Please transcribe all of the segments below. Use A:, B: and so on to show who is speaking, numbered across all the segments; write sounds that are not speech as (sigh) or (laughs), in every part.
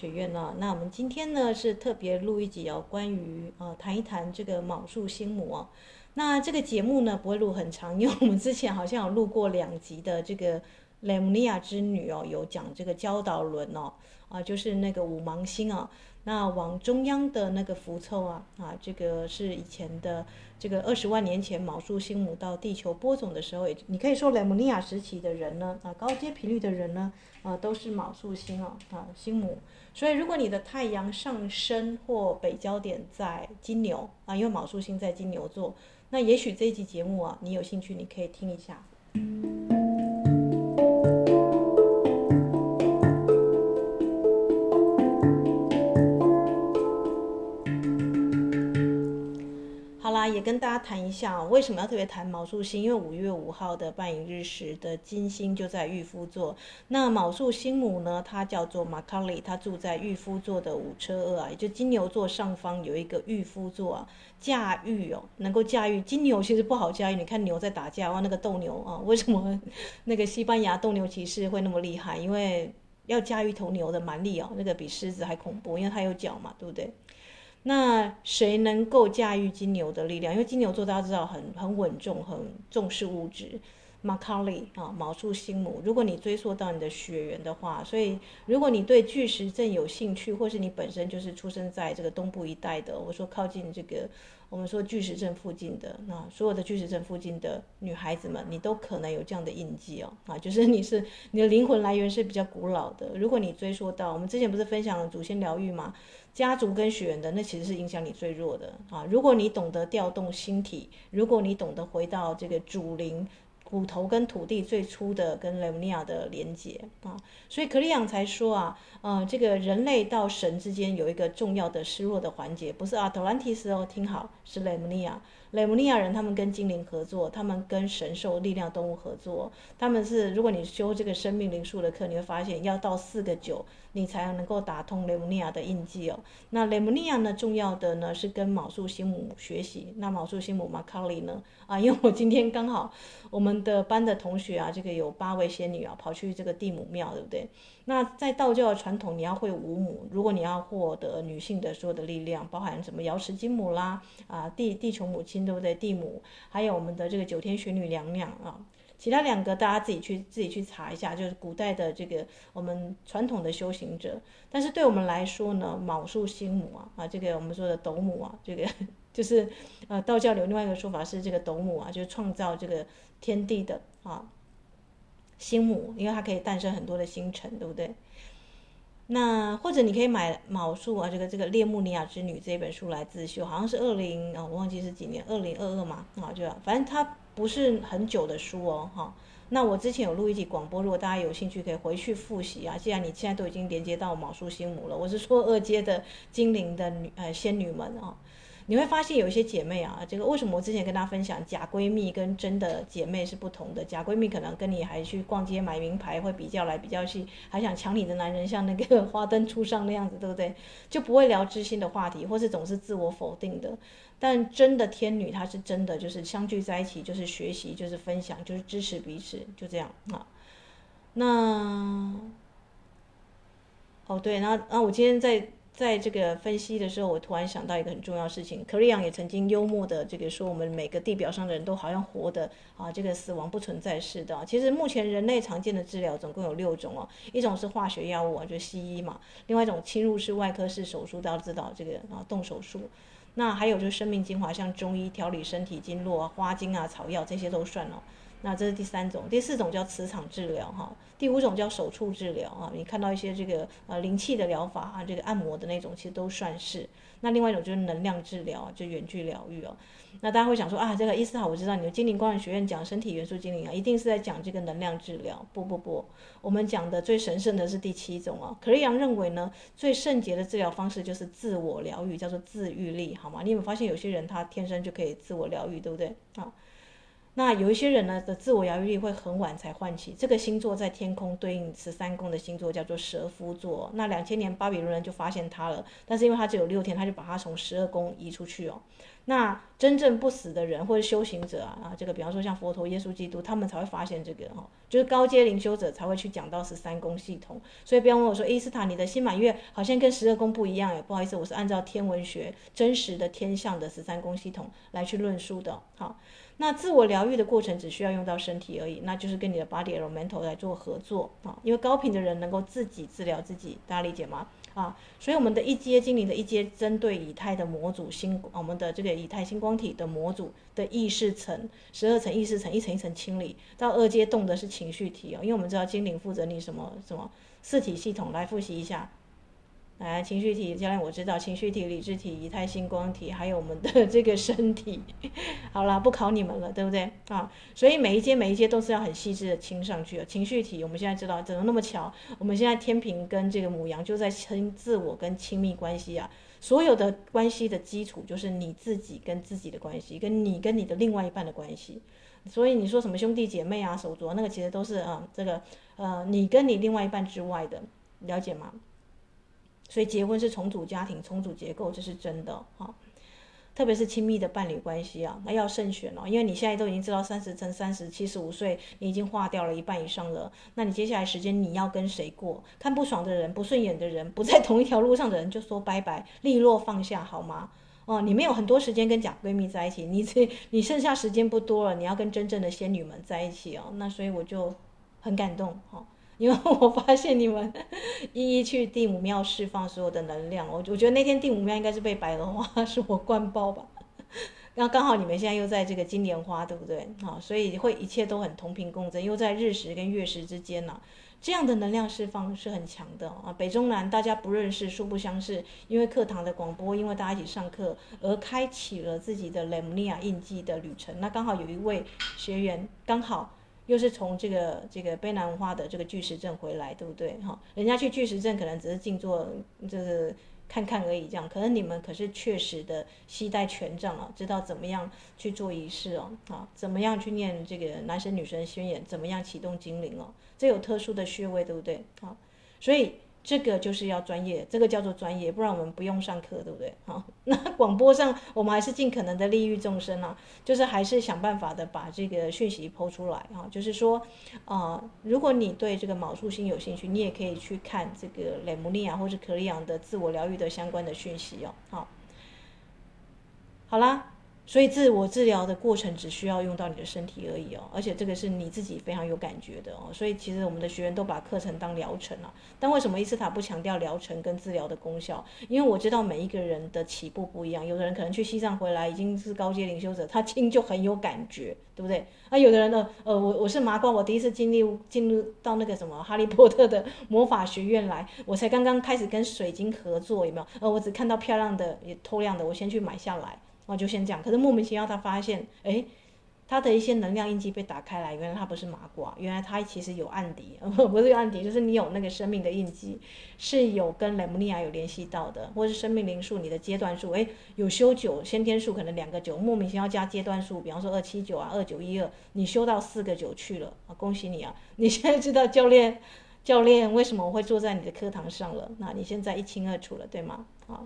A: 学院呢？那我们今天呢是特别录一集哦，关于呃谈一谈这个卯宿星母哦。那这个节目呢不会录很长，因为我们之前好像有录过两集的这个雷姆尼亚之女哦，有讲这个焦岛轮哦，啊就是那个五芒星啊。那往中央的那个符凑啊啊，这个是以前的这个二十万年前卯宿星母到地球播种的时候，也你可以说雷姆尼亚时期的人呢啊，高阶频率的人呢啊，都是卯宿星哦啊星母。所以如果你的太阳上升或北焦点在金牛啊，因为卯宿星在金牛座，那也许这一集节目啊，你有兴趣，你可以听一下。也跟大家谈一下，为什么要特别谈卯宿星？因为五月五号的半影日食的金星就在御夫座。那卯宿星母呢，它叫做马卡里，它住在御夫座的五车二啊，也就金牛座上方有一个御夫座啊。驾驭哦，能够驾驭金牛其实不好驾驭。你看牛在打架哇，那个斗牛啊，为什么 (laughs) 那个西班牙斗牛骑士会那么厉害？因为要驾驭一头牛的蛮力哦，那个比狮子还恐怖，因为它有角嘛，对不对？那谁能够驾驭金牛的力量？因为金牛座大家知道很很稳重，很重视物质。马卡里啊，昴宿星母，如果你追溯到你的血缘的话，所以如果你对巨石阵有兴趣，或是你本身就是出生在这个东部一带的，我说靠近这个我们说巨石阵附近的，那所有的巨石阵附近的女孩子们，你都可能有这样的印记哦，啊，就是你是你的灵魂来源是比较古老的。如果你追溯到我们之前不是分享祖先疗愈吗？家族跟血缘的，那其实是影响你最弱的啊。如果你懂得调动心体，如果你懂得回到这个主灵。骨头跟土地最初的跟雷姆尼亚的连接啊，所以克里昂才说啊，呃，这个人类到神之间有一个重要的失落的环节，不是啊特兰提斯哦，听好，是雷姆尼亚。雷姆尼亚人他们跟精灵合作，他们跟神兽力量动物合作，他们是如果你修这个生命灵数的课，你会发现要到四个九，你才能够打通雷姆尼亚的印记哦。那雷姆尼亚呢，重要的呢是跟卯宿星母学习。那卯宿星母马卡里呢？啊，因为我今天刚好我们的班的同学啊，这个有八位仙女啊，跑去这个地母庙，对不对？那在道教的传统，你要会五母，如果你要获得女性的所有的力量，包含什么瑶池金母啦，啊地地球母亲，对不对？地母，还有我们的这个九天玄女娘娘啊，其他两个大家自己去自己去查一下，就是古代的这个我们传统的修行者。但是对我们来说呢，卯宿星母啊，啊这个我们说的斗母啊，这个。就是，呃，道教有另外一个说法是这个斗母啊，就是创造这个天地的啊，星母，因为它可以诞生很多的星辰，对不对？那或者你可以买卯宿啊，这个这个列穆尼亚之女这本书来自修，好像是二零啊，我忘记是几年，二零二二嘛，啊，就反正它不是很久的书哦，哈。那我之前有录一集广播，如果大家有兴趣，可以回去复习啊。既然你现在都已经连接到卯宿星母了，我是说二阶的精灵的女呃仙女们啊。你会发现有一些姐妹啊，这个为什么我之前跟大家分享假闺蜜跟真的姐妹是不同的？假闺蜜可能跟你还去逛街买名牌，会比较来比较去，还想抢你的男人，像那个 (laughs) 花灯初上那样子，对不对？就不会聊知心的话题，或是总是自我否定的。但真的天女，她是真的就是相聚在一起，就是学习，就是分享，就是支持彼此，就这样啊。那哦对，那那我今天在。在这个分析的时候，我突然想到一个很重要的事情。克里昂也曾经幽默的这个说，我们每个地表上的人都好像活的啊，这个死亡不存在似的。其实目前人类常见的治疗总共有六种哦，一种是化学药物啊，就西医嘛；另外一种侵入式外科式手术，大家知道这个啊，动手术。那还有就是生命精华，像中医调理身体经络啊、花精啊、草药这些都算哦。那这是第三种，第四种叫磁场治疗哈，第五种叫手触治疗啊。你看到一些这个呃灵气的疗法啊，这个按摩的那种，其实都算是。那另外一种就是能量治疗，就远距疗愈哦。那大家会想说啊，这个伊斯塔，我知道你的精灵光人学院讲身体元素精灵啊，一定是在讲这个能量治疗。不不不，我们讲的最神圣的是第七种啊。可瑞阳认为呢，最圣洁的治疗方式就是自我疗愈，叫做自愈力，好吗？你有没有发现有些人他天生就可以自我疗愈，对不对啊？那有一些人呢的自我疗愈力会很晚才唤起，这个星座在天空对应十三宫的星座叫做蛇夫座。那两千年巴比伦人就发现它了，但是因为它只有六天，他就把它从十二宫移出去哦。那真正不死的人或者修行者啊啊，这个比方说像佛陀、耶稣基督，他们才会发现这个哈，就是高阶灵修者才会去讲到十三宫系统。所以不要问我说，伊斯塔，你的新满月好像跟十二宫不一样耶，不好意思，我是按照天文学真实的天象的十三宫系统来去论述的。好。那自我疗愈的过程只需要用到身体而已，那就是跟你的 body elemental 来做合作啊，因为高频的人能够自己治疗自己，大家理解吗？啊，所以我们的一阶精灵的一阶针对以太的模组星，我们的这个以太星光体的模组的意识层，十二层意识层一层一层清理，到二阶动的是情绪体哦，因为我们知道精灵负责你什么什么四体系统，来复习一下。来，情绪体，将来我知道情绪体、理智体、仪态星光体，还有我们的这个身体。(laughs) 好了，不考你们了，对不对啊？所以每一阶每一阶都是要很细致的清上去的。情绪体，我们现在知道怎么那么巧？我们现在天平跟这个母羊就在亲自我跟亲密关系啊。所有的关系的基础就是你自己跟自己的关系，跟你跟你的另外一半的关系。所以你说什么兄弟姐妹啊、手足那个，其实都是啊，这个呃，你跟你另外一半之外的，了解吗？所以结婚是重组家庭、重组结构，这是真的哈。特别是亲密的伴侣关系啊，那要慎选哦，因为你现在都已经知道三十乘三十七十五岁，你已经化掉了一半以上了。那你接下来时间你要跟谁过？看不爽的人、不顺眼的人、不在同一条路上的人，就说拜拜，利落放下好吗？哦，你没有很多时间跟假闺蜜在一起，你这你剩下时间不多了，你要跟真正的仙女们在一起哦。那所以我就很感动哈。因为我发现你们 (laughs) 一一去第五庙释放所有的能量，我我觉得那天第五庙应该是被百合花 (laughs) 是我灌爆吧。那刚好你们现在又在这个金莲花，对不对？啊，所以会一切都很同频共振，又在日食跟月食之间呢，这样的能量释放是很强的啊。北中南大家不认识，素不相识，因为课堂的广播，因为大家一起上课而开启了自己的雷姆尼亚印记的旅程。那刚好有一位学员刚好。又是从这个这个卑南花的这个巨石阵回来，对不对？哈，人家去巨石阵可能只是静坐，就是看看而已，这样。可能你们可是确实的携带权杖啊，知道怎么样去做仪式哦，啊，怎么样去念这个男神女神宣言，怎么样启动精灵哦，这有特殊的穴位，对不对？好，所以。这个就是要专业，这个叫做专业，不然我们不用上课，对不对？(laughs) 好，那广播上我们还是尽可能的利益众生啊，就是还是想办法的把这个讯息抛出来啊，就是说，啊、呃，如果你对这个卯宿星有兴趣，你也可以去看这个雷姆利亚或者可利昂的自我疗愈的相关的讯息哦。好，好啦。所以自我治疗的过程只需要用到你的身体而已哦，而且这个是你自己非常有感觉的哦。所以其实我们的学员都把课程当疗程啊。但为什么伊斯塔不强调疗程跟治疗的功效？因为我知道每一个人的起步不一样，有的人可能去西藏回来已经是高阶领袖者，他听就很有感觉，对不对？啊，有的人呢，呃，我我是麻瓜，我第一次经历进入到那个什么哈利波特的魔法学院来，我才刚刚开始跟水晶合作，有没有？呃，我只看到漂亮的也透亮的，我先去买下来。我就先这样，可是莫名其妙，他发现，诶，他的一些能量印记被打开来，原来他不是麻瓜，原来他其实有案底，(laughs) 不是有案底，就是你有那个生命的印记，是有跟雷姆尼亚有联系到的，或是生命灵数，你的阶段数，诶，有修九先天数，可能两个九，莫名其妙加阶段数，比方说二七九啊，二九一二，你修到四个九去了，啊，恭喜你啊，(laughs) 你现在知道教练，教练为什么我会坐在你的课堂上了，那你现在一清二楚了，对吗？啊。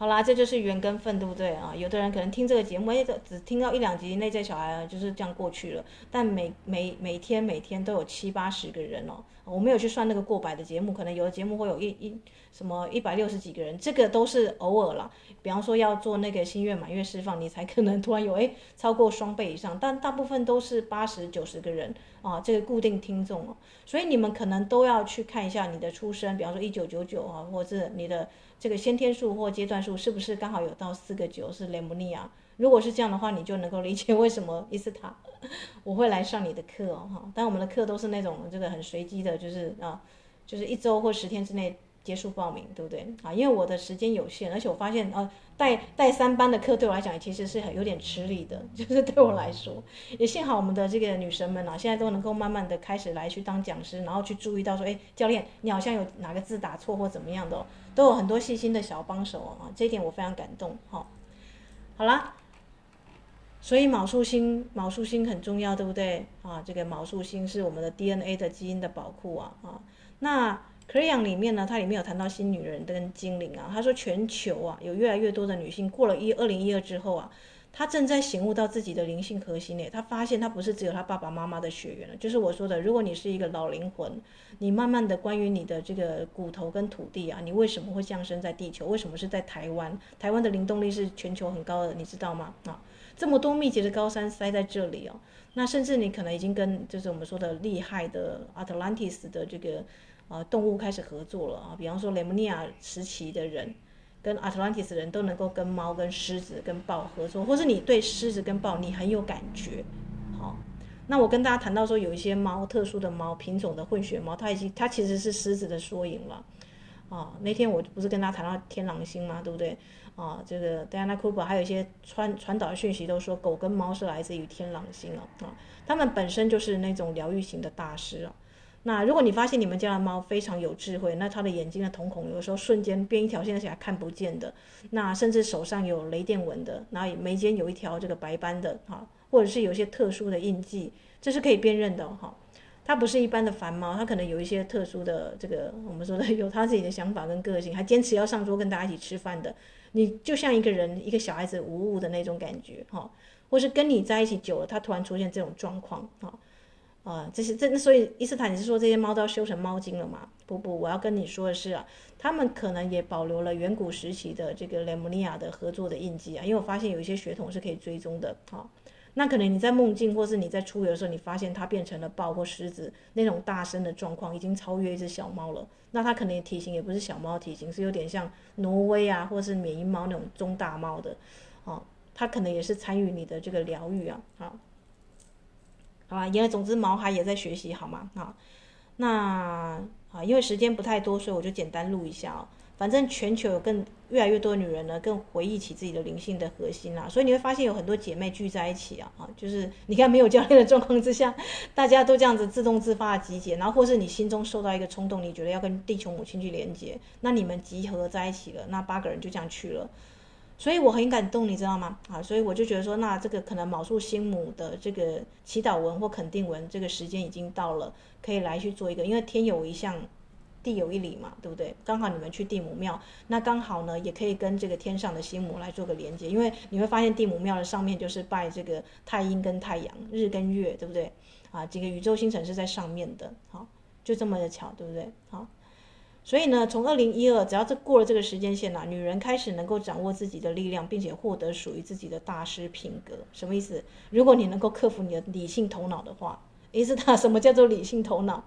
A: 好啦，这就是缘跟分，对不对啊？有的人可能听这个节目，哎，只听到一两集，内在小孩就是这样过去了。但每每每天每天都有七八十个人哦，我没有去算那个过百的节目，可能有的节目会有一一什么一百六十几个人，这个都是偶尔啦。比方说要做那个心愿满月释放，你才可能突然有哎超过双倍以上，但大部分都是八十九十个人啊，这个固定听众哦。所以你们可能都要去看一下你的出生，比方说一九九九啊，或者是你的。这个先天数或阶段数是不是刚好有到四个九？是雷姆尼亚如果是这样的话，你就能够理解为什么伊斯塔我会来上你的课哦哈。但我们的课都是那种这个很随机的，就是啊，就是一周或十天之内。结束报名，对不对啊？因为我的时间有限，而且我发现，呃，带带三班的课对我来讲，其实是很有点吃力的。(laughs) 就是对我来说，也幸好我们的这个女神们啊，现在都能够慢慢的开始来去当讲师，然后去注意到说，哎，教练，你好像有哪个字打错或怎么样的哦，都有很多细心的小帮手啊，这一点我非常感动。好，好啦，所以卯宿星，卯宿星很重要，对不对啊？这个卯宿星是我们的 DNA 的基因的宝库啊啊，那。克里昂里面呢，它里面有谈到新女人跟精灵啊。他说全球啊有越来越多的女性过了一二零一二之后啊，她正在醒悟到自己的灵性核心诶，她发现她不是只有她爸爸妈妈的血缘了，就是我说的，如果你是一个老灵魂，你慢慢的关于你的这个骨头跟土地啊，你为什么会降生在地球？为什么是在台湾？台湾的灵动力是全球很高的，你知道吗？啊，这么多密集的高山塞在这里哦，那甚至你可能已经跟就是我们说的厉害的 Atlantis 的这个。啊，动物开始合作了啊，比方说雷姆尼亚时期的人，跟阿特兰蒂斯人都能够跟猫、跟狮子、跟豹合作，或是你对狮子跟豹你很有感觉，好，那我跟大家谈到说，有一些猫，特殊的猫品种的混血猫，它已经它其实是狮子的缩影了，啊，那天我不是跟大家谈到天狼星吗？对不对？啊，这个 Diana Cooper 还有一些传传导的讯息都说，狗跟猫是来自于天狼星啊，啊，他们本身就是那种疗愈型的大师啊。那如果你发现你们家的猫非常有智慧，那它的眼睛的瞳孔有时候瞬间变一条线，而且还看不见的，那甚至手上有雷电纹的，然后眉间有一条这个白斑的，哈，或者是有一些特殊的印记，这是可以辨认的，哈。它不是一般的凡猫，它可能有一些特殊的这个我们说的有它自己的想法跟个性，还坚持要上桌跟大家一起吃饭的，你就像一个人一个小孩子无误的那种感觉，哈，或是跟你在一起久了，它突然出现这种状况，哈。啊，这些这所以伊斯坦，你是说这些猫都要修成猫精了吗？不不，我要跟你说的是啊，他们可能也保留了远古时期的这个雷姆尼亚的合作的印记啊，因为我发现有一些血统是可以追踪的。啊，那可能你在梦境或是你在出游的时候，你发现它变成了豹或狮子那种大声的状况，已经超越一只小猫了。那它可能体型也不是小猫体型，是有点像挪威啊，或是缅因猫那种中大猫的。啊，它可能也是参与你的这个疗愈啊，啊。好吧，因为总之毛孩也在学习，好吗？啊，那啊，因为时间不太多，所以我就简单录一下哦。反正全球有更越来越多的女人呢，更回忆起自己的灵性的核心啦。所以你会发现有很多姐妹聚在一起啊，啊，就是你看没有教练的状况之下，大家都这样子自动自发的集结，然后或是你心中受到一个冲动，你觉得要跟地球母亲去连接，那你们集合在一起了，那八个人就这样去了。所以我很感动，你知道吗？啊，所以我就觉得说，那这个可能卯宿星母的这个祈祷文或肯定文，这个时间已经到了，可以来去做一个，因为天有一象，地有一理嘛，对不对？刚好你们去地母庙，那刚好呢，也可以跟这个天上的星母来做个连接，因为你会发现地母庙的上面就是拜这个太阴跟太阳，日跟月，对不对？啊，这个宇宙星辰是在上面的，好，就这么的巧，对不对？好。所以呢，从二零一二，只要这过了这个时间线了、女人开始能够掌握自己的力量，并且获得属于自己的大师品格。什么意思？如果你能够克服你的理性头脑的话，意思它什么叫做理性头脑？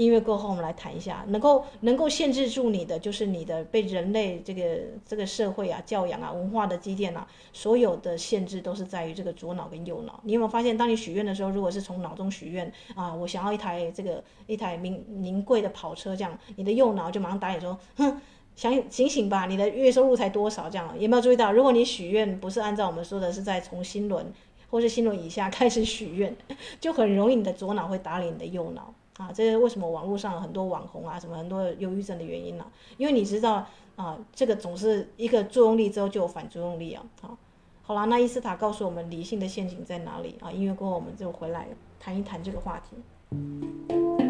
A: 音乐过后，我们来谈一下，能够能够限制住你的，就是你的被人类这个这个社会啊、教养啊、文化的积淀啊，所有的限制都是在于这个左脑跟右脑。你有没有发现，当你许愿的时候，如果是从脑中许愿啊，我想要一台这个一台名名贵的跑车，这样，你的右脑就马上打你说，哼，想醒醒吧，你的月收入才多少？这样，有没有注意到？如果你许愿不是按照我们说的是在从心轮或是心轮以下开始许愿，就很容易你的左脑会打脸你的右脑。啊，这是为什么网络上很多网红啊，什么很多忧郁症的原因呢、啊？因为你知道啊，这个总是一个作用力之后就有反作用力啊。好，好啦，那伊斯塔告诉我们理性的陷阱在哪里啊？音乐过后我们就回来谈一谈这个话题。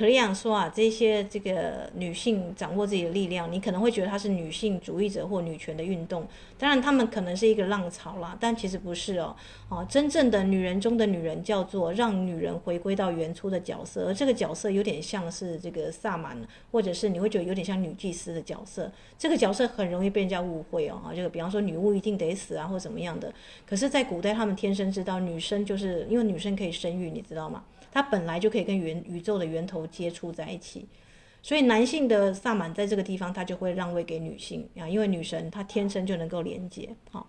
A: 可丽昂说啊，这些这个女性掌握自己的力量，你可能会觉得她是女性主义者或女权的运动。当然，她们可能是一个浪潮啦，但其实不是哦。哦，真正的女人中的女人叫做让女人回归到原初的角色，而这个角色有点像是这个萨满，或者是你会觉得有点像女祭司的角色。这个角色很容易被人家误会哦，这个比方说女巫一定得死啊，或怎么样的。可是，在古代，她们天生知道女生就是因为女生可以生育，你知道吗？它本来就可以跟源宇宙的源头接触在一起，所以男性的萨满在这个地方，他就会让位给女性啊，因为女神她天生就能够连接。好，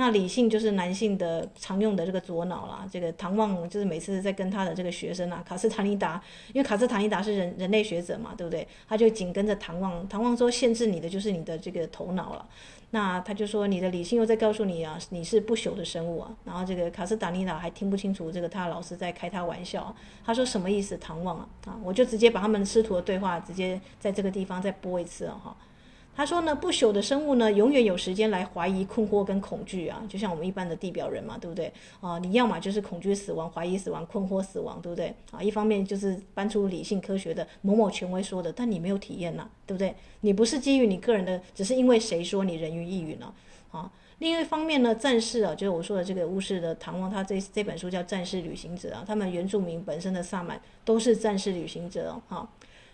A: 那理性就是男性的常用的这个左脑啦。这个唐望就是每次在跟他的这个学生啊，卡斯塔尼达，因为卡斯塔尼达是人人类学者嘛，对不对？他就紧跟着唐望，唐望说限制你的就是你的这个头脑了。那他就说，你的理性又在告诉你啊，你是不朽的生物啊。然后这个卡斯达尼达还听不清楚这个他老师在开他玩笑，他说什么意思？唐望啊啊！我就直接把他们师徒的对话直接在这个地方再播一次啊哈。他说呢，不朽的生物呢，永远有时间来怀疑、困惑跟恐惧啊，就像我们一般的地表人嘛，对不对啊？你要么就是恐惧死亡、怀疑死亡、困惑死亡，对不对啊？一方面就是搬出理性科学的某某权威说的，但你没有体验呐，对不对？你不是基于你个人的，只是因为谁说你人云亦云了啊？另一方面呢，战士啊，就是我说的这个巫师的唐望，他这这本书叫《战士旅行者》啊，他们原住民本身的萨满都是战士旅行者哦，哈。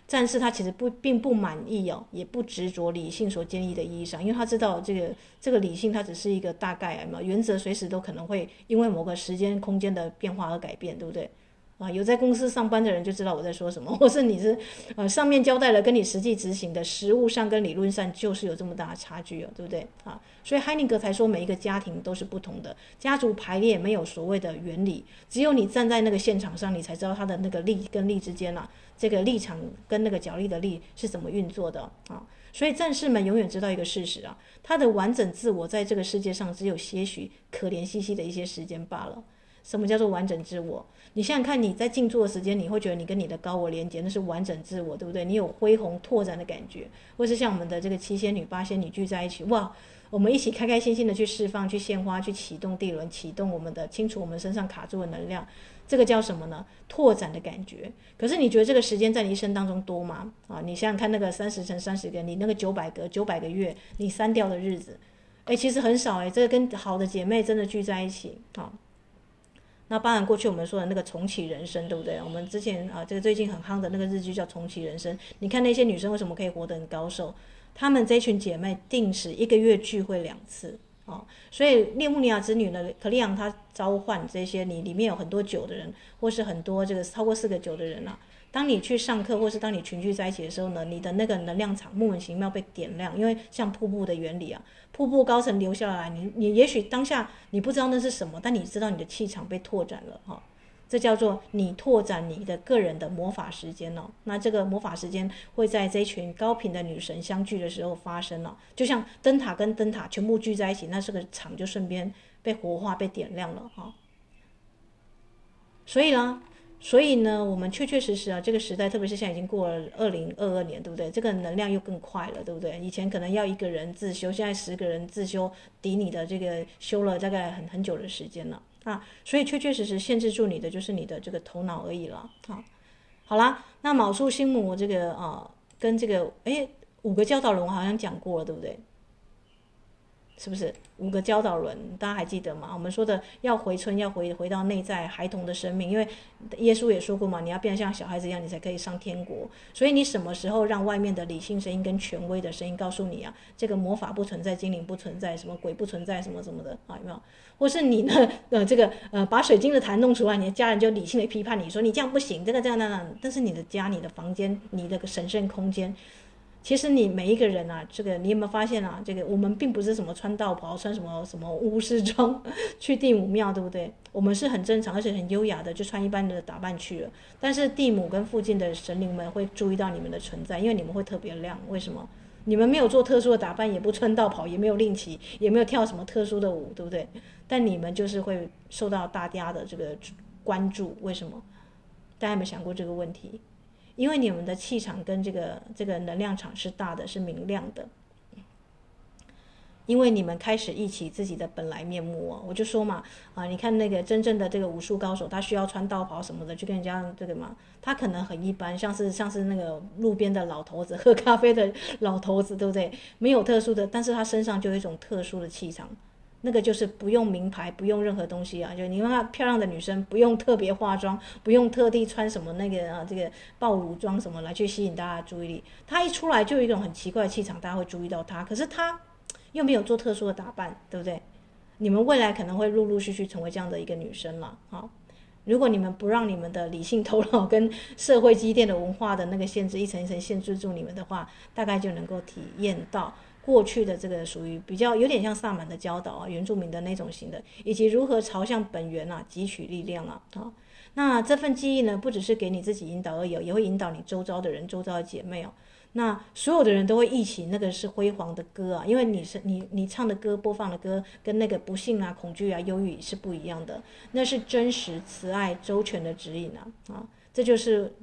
A: 战士他其实不并不满意哦，也不执着理性所建议的意义上，因为他知道这个这个理性它只是一个大概嘛，原则随时都可能会因为某个时间空间的变化而改变，对不对？啊，有在公司上班的人就知道我在说什么，(laughs) 或是你是呃上面交代了，跟你实际执行的实务上跟理论上就是有这么大的差距哦，对不对？啊，所以海宁格才说每一个家庭都是不同的，家族排列没有所谓的原理，只有你站在那个现场上，你才知道他的那个力跟力之间啊，这个立场跟那个角力的力是怎么运作的啊。所以战士们永远知道一个事实啊，他的完整自我在这个世界上只有些许可怜兮兮的一些时间罢了。什么叫做完整自我？你想想看，你在静坐的时间，你会觉得你跟你的高我连接，那是完整自我，对不对？你有恢宏拓展的感觉，或是像我们的这个七仙女、八仙女聚在一起，哇，我们一起开开心心的去释放、去献花、去启动地轮、启动我们的清除我们身上卡住的能量，这个叫什么呢？拓展的感觉。可是你觉得这个时间在你一生当中多吗？啊，你想想看，那个三十乘三十个，你那个九百个九百个月，你删掉的日子，哎，其实很少哎，这个跟好的姐妹真的聚在一起啊。那当然，过去我们说的那个重启人生，对不对？我们之前啊，这个最近很夯的那个日剧叫《重启人生》。你看那些女生为什么可以活得很高寿？她们这群姐妹定时一个月聚会两次啊。所以列穆尼亚之女呢，可丽昂她召唤这些你里面有很多酒的人，或是很多这个超过四个酒的人啊。当你去上课，或是当你群聚在一起的时候呢，你的那个能量场莫名其妙被点亮，因为像瀑布的原理啊，瀑布高层流下来，你你也许当下你不知道那是什么，但你知道你的气场被拓展了哈，这叫做你拓展你的个人的魔法时间哦。那这个魔法时间会在这群高频的女神相聚的时候发生了，就像灯塔跟灯塔全部聚在一起，那这个场就顺便被活化、被点亮了哈。所以呢。所以呢，我们确确实实啊，这个时代，特别是现在已经过了二零二二年，对不对？这个能量又更快了，对不对？以前可能要一个人自修，现在十个人自修抵你的这个修了大概很很久的时间了啊。所以确确实实限制住你的就是你的这个头脑而已了啊。好啦，那卯宿星母这个啊，跟这个诶五个教导龙好像讲过了，对不对？是不是五个教导轮？大家还记得吗？我们说的要回春，要回回到内在孩童的生命，因为耶稣也说过嘛，你要变得像小孩子一样，你才可以上天国。所以你什么时候让外面的理性声音跟权威的声音告诉你啊，这个魔法不存在，精灵不存在，什么鬼不存在，什么什么的啊？有没有？或是你呢？呃，这个呃，把水晶的坛弄出来，你的家人就理性的批判你说你这样不行，这个这样那样。但是你的家、你的房间、你的神圣空间。其实你每一个人啊，这个你有没有发现啊？这个我们并不是什么穿道袍、穿什么什么巫师装 (laughs) 去地母庙，对不对？我们是很正常而且很优雅的，就穿一般的打扮去了。但是地母跟附近的神灵们会注意到你们的存在，因为你们会特别亮。为什么？你们没有做特殊的打扮，也不穿道袍，也没有令旗，也没有跳什么特殊的舞，对不对？但你们就是会受到大家的这个关注。为什么？大家有没有想过这个问题？因为你们的气场跟这个这个能量场是大的，是明亮的。因为你们开始忆起自己的本来面目哦。我就说嘛，啊，你看那个真正的这个武术高手，他需要穿道袍什么的就跟人家这个嘛，他可能很一般，像是像是那个路边的老头子，喝咖啡的老头子，对不对？没有特殊的，但是他身上就有一种特殊的气场。那个就是不用名牌，不用任何东西啊，就你看漂亮的女生，不用特别化妆，不用特地穿什么那个啊这个爆乳装什么来去吸引大家注意力。她一出来就有一种很奇怪的气场，大家会注意到她。可是她又没有做特殊的打扮，对不对？你们未来可能会陆陆续续成为这样的一个女生了。好，如果你们不让你们的理性头脑跟社会积淀的文化的那个限制一层一层限制住你们的话，大概就能够体验到。过去的这个属于比较有点像萨满的教导啊，原住民的那种型的，以及如何朝向本源啊汲取力量啊，啊，那这份记忆呢，不只是给你自己引导而已，也会引导你周遭的人、周遭的姐妹哦。那所有的人都会忆起那个是辉煌的歌啊，因为你是你你唱的歌、播放的歌，跟那个不幸啊、恐惧啊、忧郁是不一样的，那是真实、慈爱、周全的指引啊啊，这就是。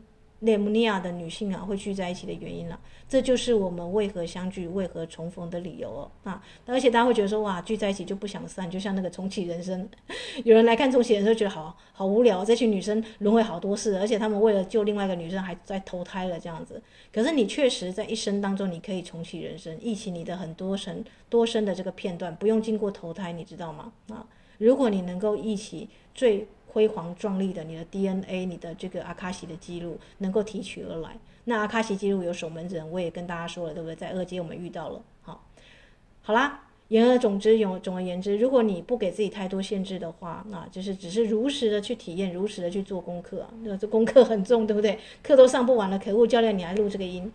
A: 雷姆尼亚的女性啊，会聚在一起的原因了，这就是我们为何相聚、为何重逢的理由哦啊！而且大家会觉得说，哇，聚在一起就不想散，就像那个重启人生，(laughs) 有人来看重启人生，觉得好好无聊，这群女生轮回好多次，而且他们为了救另外一个女生，还在投胎了这样子。可是你确实在一生当中，你可以重启人生，忆起你的很多生多生的这个片段，不用经过投胎，你知道吗？啊，如果你能够忆起最。辉煌壮丽的你的 DNA，你的这个阿卡西的记录能够提取而来。那阿卡西记录有守门人，我也跟大家说了，对不对？在二阶我们遇到了。好，好啦，言而总之，总总而言之，如果你不给自己太多限制的话，那就是只是如实的去体验，如实的去做功课啊。那这功课很重，对不对？课都上不完了，可恶，教练你还录这个音。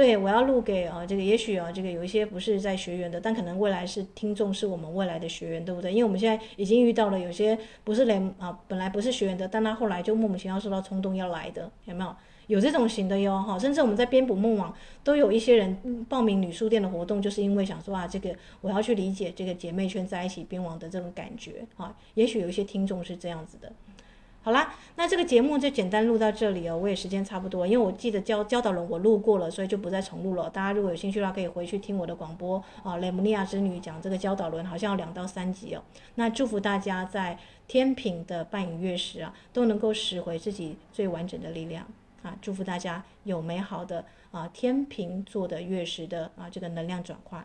A: 对，我要录给啊，这个也许啊，这个有一些不是在学员的，但可能未来是听众，是我们未来的学员，对不对？因为我们现在已经遇到了有些不是连啊，本来不是学员的，但他后来就莫名其妙受到冲动要来的，有没有？有这种型的哟，哈，甚至我们在编补梦网都有一些人报名女书店的活动，就是因为想说啊，这个我要去理解这个姐妹圈在一起编网的这种感觉，哈，也许有一些听众是这样子的。好啦，那这个节目就简单录到这里哦。我也时间差不多，因为我记得教教导人我录过了，所以就不再重录了。大家如果有兴趣的话，可以回去听我的广播啊。雷姆尼亚之女讲这个教导轮，好像有两到三集哦。那祝福大家在天秤的半影月食啊，都能够拾回自己最完整的力量啊。祝福大家有美好的啊天秤座的月食的啊这个能量转换。